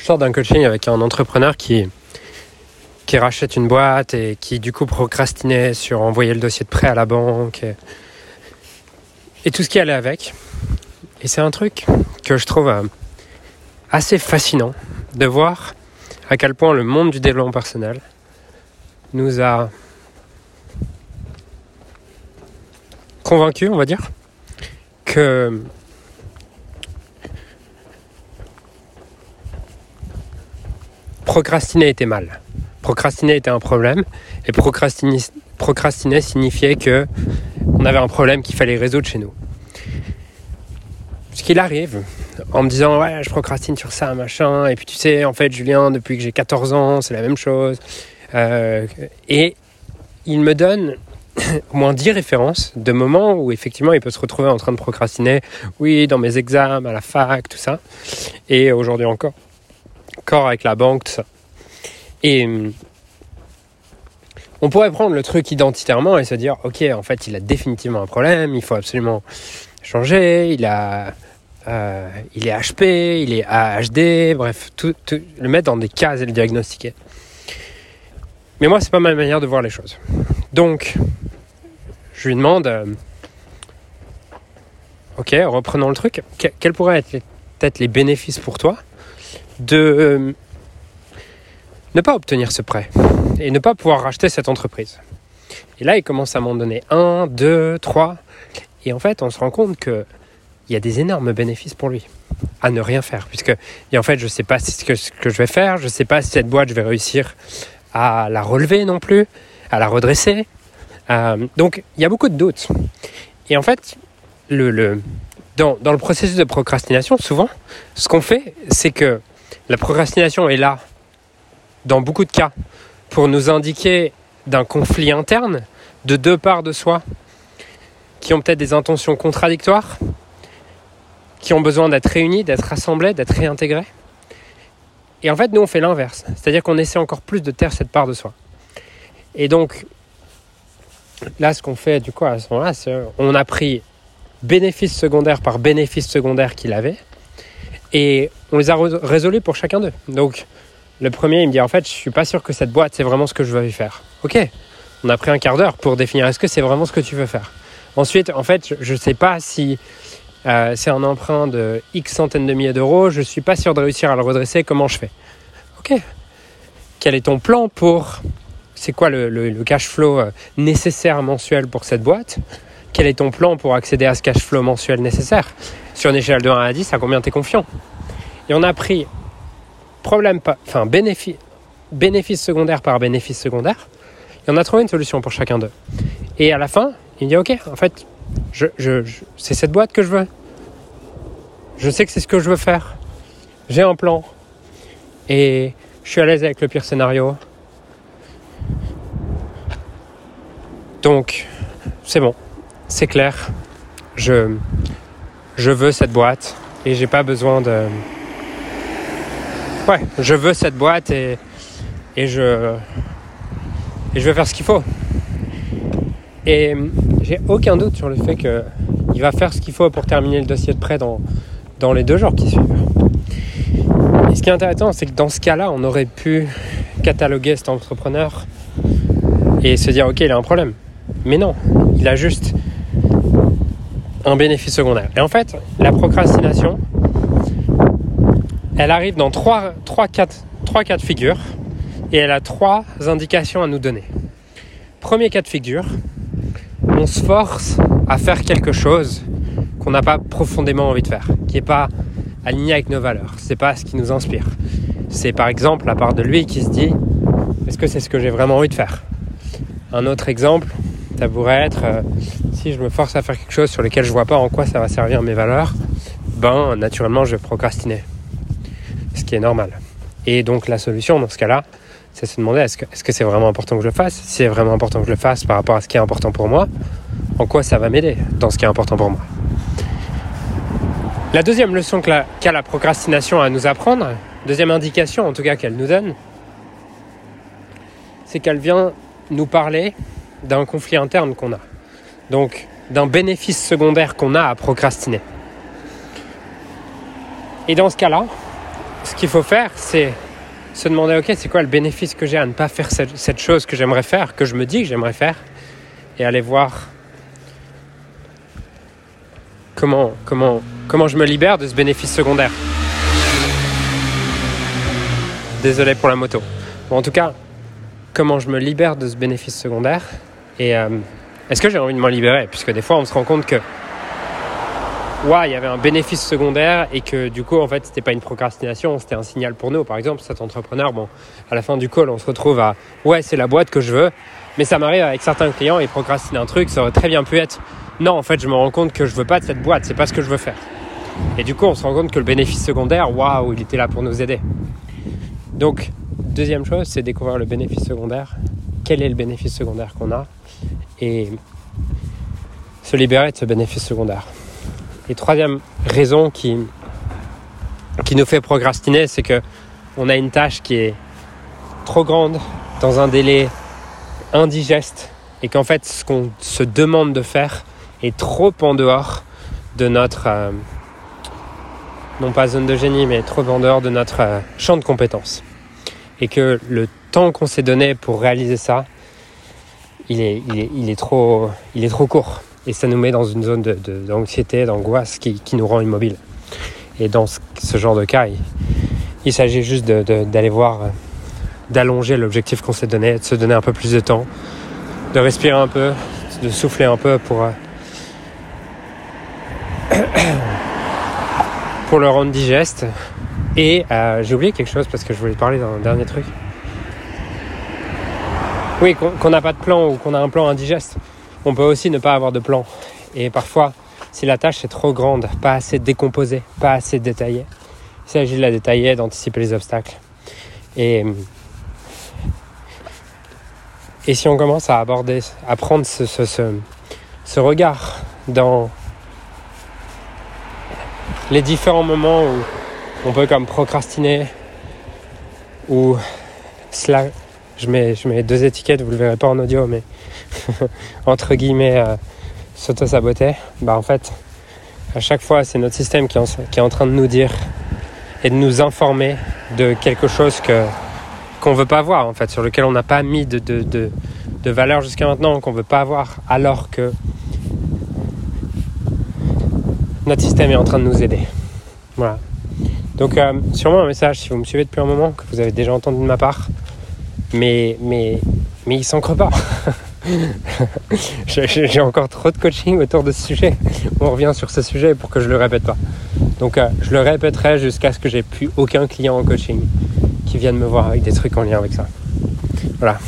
Je sors d'un coaching avec un entrepreneur qui, qui rachète une boîte et qui du coup procrastinait sur envoyer le dossier de prêt à la banque et, tout ce qui allait avec. Et c'est un truc que je trouve euh, assez fascinant de voir à quel point le monde du développement personnel nous a convaincus, on va dire, que procrastiner était mal. Procrastiner était un problème et procrastiner, procrastiner signifiait que on avait un problème qu'il fallait résoudre chez nous. Ce qu'il arrive en me disant ouais je procrastine sur ça machin et puis tu sais en fait Julien depuis que j'ai 14 ans c'est la même chose euh, et il me donne au moins 10 références de moments où effectivement il peut se retrouver en train de procrastiner oui dans mes examens à la fac tout ça et aujourd'hui encore avec la banque et hum, on pourrait prendre le truc identitairement et se dire ok en fait il a définitivement un problème il faut absolument changer il a euh, il est HP, il est AHD, bref, tout, le mettre dans des cases et le diagnostiquer. Mais moi, c'est pas ma manière de voir les choses. Donc, je lui demande, euh, ok, reprenons le truc, quels pourraient être peut-être les bénéfices pour toi? De euh, ne pas obtenir ce prêt et ne pas pouvoir racheter cette entreprise. Et là, il commence à m'en donner un, deux, trois. Et en fait, on se rend compte que il y a des énormes bénéfices pour lui à ne rien faire. Puisque, et en fait, je ne sais pas ce que, ce que je vais faire, je ne sais pas si cette boîte, je vais réussir à la relever non plus, à la redresser. Euh, donc, il y a beaucoup de doutes. Et en fait, le, le, dans, dans le processus de procrastination, souvent, ce qu'on fait, c'est que la procrastination est là, dans beaucoup de cas, pour nous indiquer d'un conflit interne de deux parts de soi qui ont peut-être des intentions contradictoires, qui ont besoin d'être réunis, d'être rassemblés, d'être réintégrés. Et en fait, nous, on fait l'inverse. C'est-à-dire qu'on essaie encore plus de taire cette part de soi. Et donc, là, ce qu'on fait, du coup, à ce moment-là, c'est on a pris bénéfice secondaire par bénéfice secondaire qu'il avait, et on les a résolus pour chacun d'eux. Donc, le premier, il me dit, en fait, je suis pas sûr que cette boîte, c'est vraiment ce que je veux faire. Ok, on a pris un quart d'heure pour définir, est-ce que c'est vraiment ce que tu veux faire? Ensuite, en fait, je ne sais pas si euh, c'est un emprunt de X centaines de milliers d'euros, je suis pas sûr de réussir à le redresser, comment je fais? Ok. Quel est ton plan pour... C'est quoi le, cash flow euh, nécessaire mensuel pour cette boîte? Quel est ton plan pour accéder à ce cash flow mensuel nécessaire Sur une échelle de 1 à 10, à combien tu es confiant Et on a pris problème, enfin bénéfice, secondaire par bénéfice secondaire, et on a trouvé une solution pour chacun d'eux. Et à la fin, il dit ok, en fait, je, c'est cette boîte que je veux. Je sais que c'est ce que je veux faire. J'ai un plan. Et je suis à l'aise avec le pire scénario. Donc, c'est bon. C'est clair. Je, veux cette boîte. Et j'ai pas besoin de. Ouais, je veux cette boîte et, et je. Et je vais faire ce qu'il faut. Et j'ai aucun doute sur le fait qu'il va faire ce qu'il faut pour terminer le dossier de prêt dans, dans les deux jours qui suivent. Et ce qui est intéressant, c'est que dans ce cas-là, on aurait pu cataloguer cet entrepreneur et se dire, ok, il a un problème. Mais non, il a juste un bénéfice secondaire. Et en fait, la procrastination, elle arrive dans trois, trois, quatre, trois cas de figure et elle a trois indications à nous donner. Premier cas de figure, on se force à faire quelque chose qu'on n'a pas profondément envie de faire, qui n'est pas aligné avec nos valeurs. C'est pas ce qui nous inspire. C'est par exemple la part de lui qui se dit est-ce que c'est ce que j'ai vraiment envie de faire? Un autre exemple, ça pourrait être euh, si je me force à faire quelque chose sur lequel je vois pas en quoi ça va servir mes valeurs, ben naturellement je vais procrastiner. Ce qui est normal. Et donc la solution dans ce cas-là, c'est se demander est-ce que c'est vraiment important que je le fasse? Si c'est vraiment important que je le fasse par rapport à ce qui est important pour moi, en quoi ça va m'aider dans ce qui est important pour moi? La deuxième leçon qu'a la procrastination à nous apprendre, deuxième indication en tout cas qu'elle nous donne, c'est qu'elle vient nous parler d'un conflit interne qu'on a. Donc d'un bénéfice secondaire qu'on a à procrastiner. Et dans ce cas-là, ce qu'il faut faire, c'est se demander, ok, c'est quoi le bénéfice que j'ai à ne pas faire cette, chose que j'aimerais faire, que je me dis que j'aimerais faire, et aller voir comment, comment, comment je me libère de ce bénéfice secondaire. Désolé pour la moto. Bon, en tout cas, comment je me libère de ce bénéfice secondaire et euh, est-ce que j'ai envie de m'en libérer? Puisque des fois, on se rend compte que ouais, il y avait un bénéfice secondaire et que du coup, en fait, c'était pas une procrastination, c'était un signal pour nous. Par exemple, cet entrepreneur, bon, à la fin du call, on se retrouve à ouais, c'est la boîte que je veux, mais ça m'arrive avec certains clients, ils procrastinent un truc, ça aurait très bien pu être non, en fait, je me rends compte que je veux pas de cette boîte, c'est pas ce que je veux faire. Et du coup, on se rend compte que le bénéfice secondaire, waouh, il était là pour nous aider. Donc, deuxième chose, c'est découvrir le bénéfice secondaire. Quel est le bénéfice secondaire qu'on a Et se libérer de ce bénéfice secondaire. Et troisième raison qui, qui nous fait procrastiner, c'est que on a une tâche qui est trop grande dans un délai indigeste et qu'en fait ce qu'on se demande de faire est trop en dehors de notre euh, non pas zone de génie mais trop en dehors de notre euh, champ de compétences et que le temps qu'on s'est donné pour réaliser ça il est, trop, court et ça nous met dans une zone d'anxiété, d'angoisse qui, nous rend immobile. Et dans ce, genre de cas, il, il s'agit juste d'aller voir, d'allonger l'objectif qu'on s'est donné, de se donner un peu plus de temps, de respirer un peu, de souffler un peu pour, euh, pour le rendre digeste. Et euh, j'ai oublié quelque chose parce que je voulais parler d'un dernier truc. Oui, qu'on n'a pas de plan ou qu'on a un plan indigeste. On peut aussi ne pas avoir de plan. Et parfois, si la tâche est trop grande, pas assez décomposée, pas assez détaillée, il s'agit de la détailler, d'anticiper les obstacles. Et, et si on commence à aborder, à prendre ce, ce regard dans les différents moments où on peut comme procrastiner ou cela je mets, je deux étiquettes, vous le verrez pas en audio, mais entre guillemets euh, s'auto-saboter, bah en fait, à chaque fois, c'est notre système qui, est en train de nous dire et de nous informer de quelque chose que qu'on veut pas voir en fait, sur lequel on n'a pas mis de valeur jusqu'à maintenant, qu'on veut pas avoir, alors que notre système est en train de nous aider. Voilà. Donc euh, sûrement un message si vous me suivez depuis un moment, que vous avez déjà entendu de ma part, mais, mais, mais il s'ancre pas. J'ai encore trop de coaching autour de ce sujet. On revient sur ce sujet pour que je le répète pas. Donc euh, je le répéterai jusqu'à ce que j'ai plus aucun client en coaching qui vienne me voir avec des trucs en lien avec ça. Voilà.